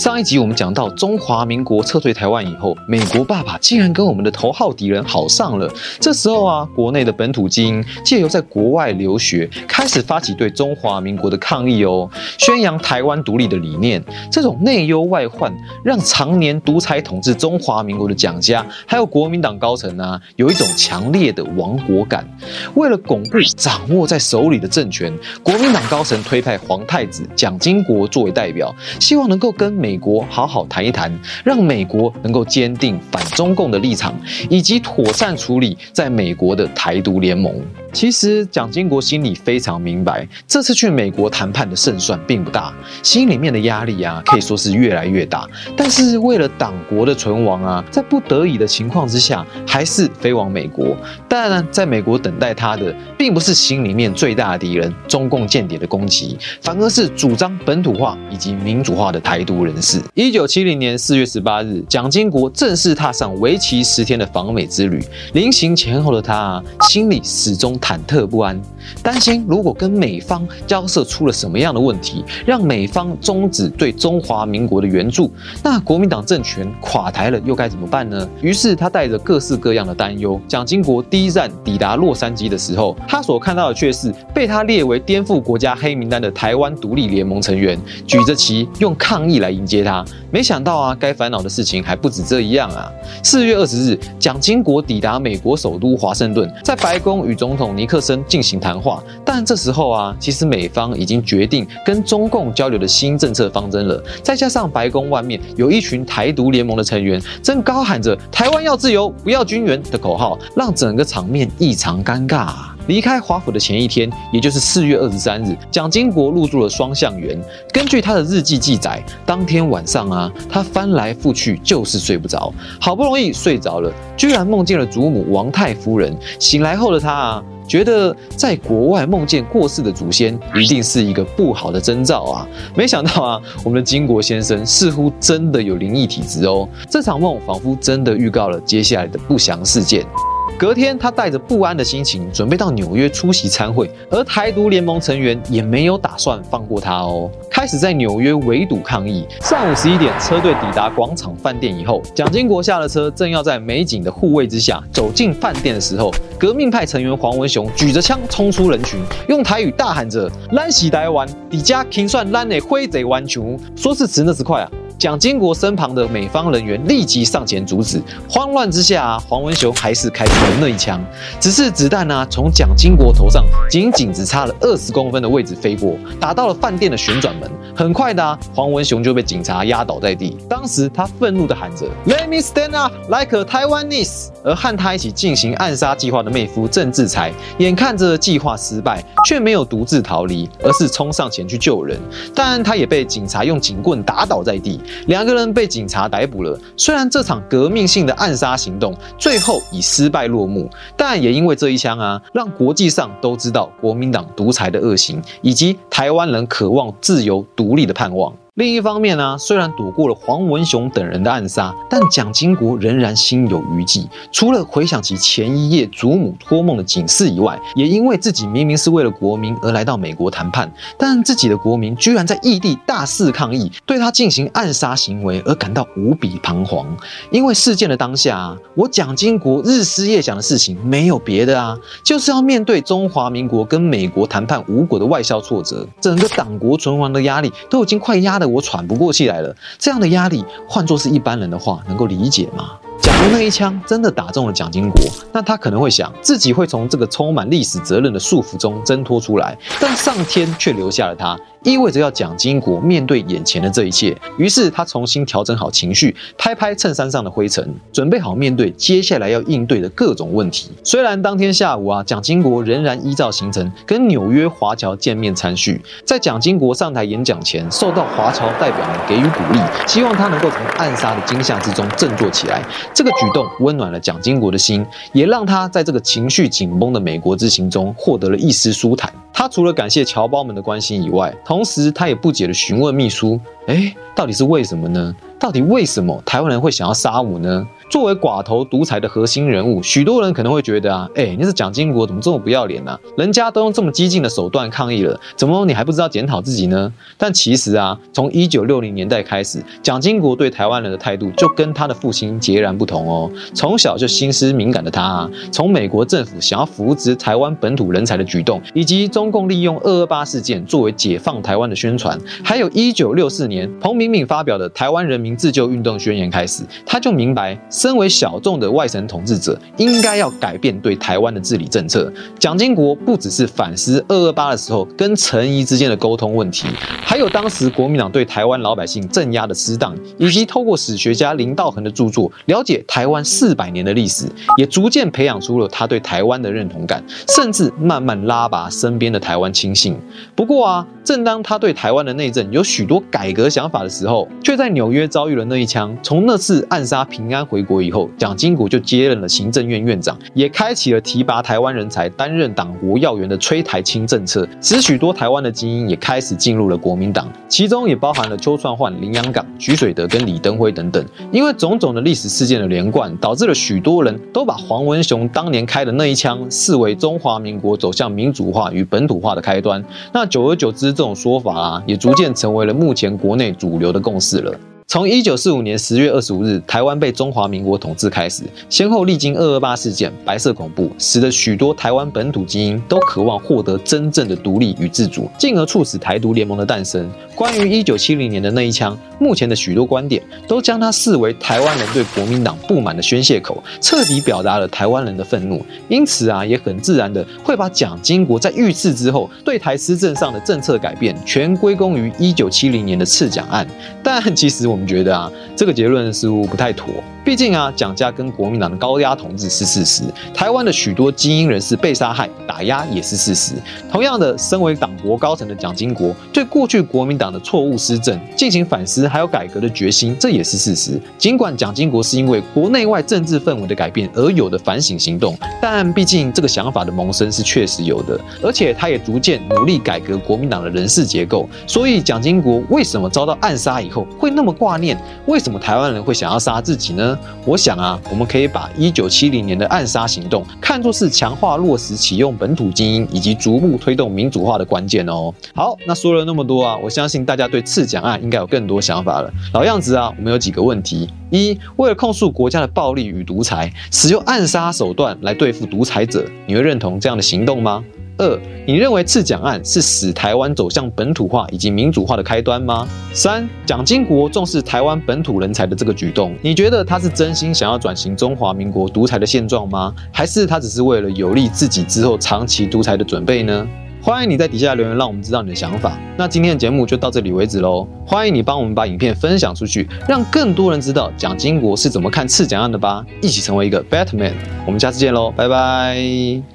上一集我们讲到，中华民国撤退台湾以后，美国爸爸竟然跟我们的头号敌人好上了。这时候啊，国内的本土精英借由在国外留学，开始发起对中华民国的抗议哦，宣扬台湾独立的理念。这种内忧外患，让常年独裁统治中华民国的蒋家，还有国民党高层啊，有一种强烈的亡国感。为了巩固掌握在手里的政权，国民党高层推派皇太子蒋经国作为代表，希望能够跟。美国好好谈一谈，让美国能够坚定反中共的立场，以及妥善处理在美国的台独联盟。其实蒋经国心里非常明白，这次去美国谈判的胜算并不大，心里面的压力啊可以说是越来越大。但是为了党国的存亡啊，在不得已的情况之下，还是飞往美国。但在美国等待他的，并不是心里面最大的敌人——中共间谍的攻击，反而是主张本土化以及民主化的台独人士。一九七零年四月十八日，蒋经国正式踏上为期十天的访美之旅。临行前后的他，心里始终忐忑不安，担心如果跟美方交涉出了什么样的问题，让美方终止对中华民国的援助，那国民党政权垮台了又该怎么办呢？于是他带着各式各样的担忧。蒋经国第一站抵达洛杉矶的时候，他所看到的却是被他列为颠覆国家黑名单的台湾独立联盟成员，举着旗用抗议来迎。接他，没想到啊，该烦恼的事情还不止这一样啊！四月二十日，蒋经国抵达美国首都华盛顿，在白宫与总统尼克森进行谈话。但这时候啊，其实美方已经决定跟中共交流的新政策方针了。再加上白宫外面有一群台独联盟的成员，正高喊着“台湾要自由，不要军援”的口号，让整个场面异常尴尬。离开华府的前一天，也就是四月二十三日，蒋经国入住了双向园。根据他的日记记载，当天晚上啊，他翻来覆去就是睡不着，好不容易睡着了，居然梦见了祖母王太夫人。醒来后的他啊，觉得在国外梦见过世的祖先，一定是一个不好的征兆啊。没想到啊，我们的经国先生似乎真的有灵异体质哦。这场梦仿佛真的预告了接下来的不祥事件。隔天，他带着不安的心情准备到纽约出席参会，而台独联盟成员也没有打算放过他哦，开始在纽约围堵抗议。上午十一点，车队抵达广场饭店以后，蒋经国下了车，正要在美景的护卫之下走进饭店的时候，革命派成员黄文雄举着枪冲出人群，用台语大喊着“烂喜台湾，底家听算烂的灰贼顽球”，说是迟那是快啊。蒋经国身旁的美方人员立即上前阻止，慌乱之下，黄文雄还是开出了那一枪，只是子弹呢，从蒋经国头上仅仅只差了二十公分的位置飞过，打到了饭店的旋转门。很快的，黄文雄就被警察压倒在地。当时他愤怒地喊着：“Let me stand up like a Taiwanese。”而和他一起进行暗杀计划的妹夫郑志才，眼看着计划失败，却没有独自逃离，而是冲上前去救人。但他也被警察用警棍打倒在地。两个人被警察逮捕了。虽然这场革命性的暗杀行动最后以失败落幕，但也因为这一枪啊，让国际上都知道国民党独裁的恶行，以及台湾人渴望自由独独立的盼望。另一方面呢，虽然躲过了黄文雄等人的暗杀，但蒋经国仍然心有余悸。除了回想起前一夜祖母托梦的警示以外，也因为自己明明是为了国民而来到美国谈判，但自己的国民居然在异地大肆抗议，对他进行暗杀行为而感到无比彷徨。因为事件的当下，啊我蒋经国日思夜想的事情没有别的啊，就是要面对中华民国跟美国谈判无果的外销挫折，整个党国存亡的压力都已经快压得我喘不过气来了，这样的压力换作是一般人的话，能够理解吗？如那一枪真的打中了蒋经国，那他可能会想自己会从这个充满历史责任的束缚中挣脱出来，但上天却留下了他。意味着要蒋经国面对眼前的这一切，于是他重新调整好情绪，拍拍衬衫上的灰尘，准备好面对接下来要应对的各种问题。虽然当天下午啊，蒋经国仍然依照行程跟纽约华侨见面参叙，在蒋经国上台演讲前，受到华侨代表们给予鼓励，希望他能够从暗杀的惊吓之中振作起来。这个举动温暖了蒋经国的心，也让他在这个情绪紧绷的美国之行中获得了一丝舒坦。他除了感谢侨胞们的关心以外，同时他也不解地询问秘书：“哎，到底是为什么呢？到底为什么台湾人会想要杀我呢？”作为寡头独裁的核心人物，许多人可能会觉得啊，哎，你是蒋经国，怎么这么不要脸呢？人家都用这么激进的手段抗议了，怎么你还不知道检讨自己呢？但其实啊，从一九六零年代开始，蒋经国对台湾人的态度就跟他的父亲截然不同哦。从小就心思敏感的他，啊，从美国政府想要扶植台湾本土人才的举动，以及中中共利用二二八事件作为解放台湾的宣传，还有一九六四年彭明敏发表的《台湾人民自救运动宣言》开始，他就明白。身为小众的外省统治者，应该要改变对台湾的治理政策。蒋经国不只是反思二二八的时候跟陈仪之间的沟通问题，还有当时国民党对台湾老百姓镇压的失当，以及透过史学家林道恒的著作了解台湾四百年的历史，也逐渐培养出了他对台湾的认同感，甚至慢慢拉拔身边的台湾亲信。不过啊，正当他对台湾的内政有许多改革想法的时候，却在纽约遭遇了那一枪。从那次暗杀平安回国。以后，蒋经国就接任了行政院院长，也开启了提拔台湾人才担任党国要员的催台青政策，使许多台湾的精英也开始进入了国民党，其中也包含了邱创焕、林洋港、徐水德跟李登辉等等。因为种种的历史事件的连贯，导致了许多人都把黄文雄当年开的那一枪视为中华民国走向民主化与本土化的开端。那久而久之，这种说法啊，也逐渐成为了目前国内主流的共识了。从一九四五年十月二十五日台湾被中华民国统治开始，先后历经二二八事件、白色恐怖，使得许多台湾本土精英都渴望获得真正的独立与自主，进而促使台独联盟的诞生。关于一九七零年的那一枪，目前的许多观点都将它视为台湾人对国民党不满的宣泄口，彻底表达了台湾人的愤怒。因此啊，也很自然的会把蒋经国在遇刺之后对台施政上的政策改变，全归功于一九七零年的刺蒋案。但其实我我们觉得啊，这个结论似乎不太妥。毕竟啊，蒋家跟国民党的高压统治是事实，台湾的许多精英人士被杀害、打压也是事实。同样的，身为党国高层的蒋经国，对过去国民党的错误施政进行反思，还有改革的决心，这也是事实。尽管蒋经国是因为国内外政治氛围的改变而有的反省行动，但毕竟这个想法的萌生是确实有的，而且他也逐渐努力改革国民党的人事结构。所以，蒋经国为什么遭到暗杀以后会那么挂念？为什么台湾人会想要杀自己呢？我想啊，我们可以把一九七零年的暗杀行动看作是强化落实启用本土精英以及逐步推动民主化的关键哦。好，那说了那么多啊，我相信大家对刺蒋案应该有更多想法了。老样子啊，我们有几个问题：一，为了控诉国家的暴力与独裁，使用暗杀手段来对付独裁者，你会认同这样的行动吗？二，你认为刺蒋案是使台湾走向本土化以及民主化的开端吗？三，蒋经国重视台湾本土人才的这个举动，你觉得他是真心想要转型中华民国独裁的现状吗？还是他只是为了有利自己之后长期独裁的准备呢？欢迎你在底下留言，让我们知道你的想法。那今天的节目就到这里为止喽。欢迎你帮我们把影片分享出去，让更多人知道蒋经国是怎么看刺蒋案的吧。一起成为一个 Batman。我们下次见喽，拜拜。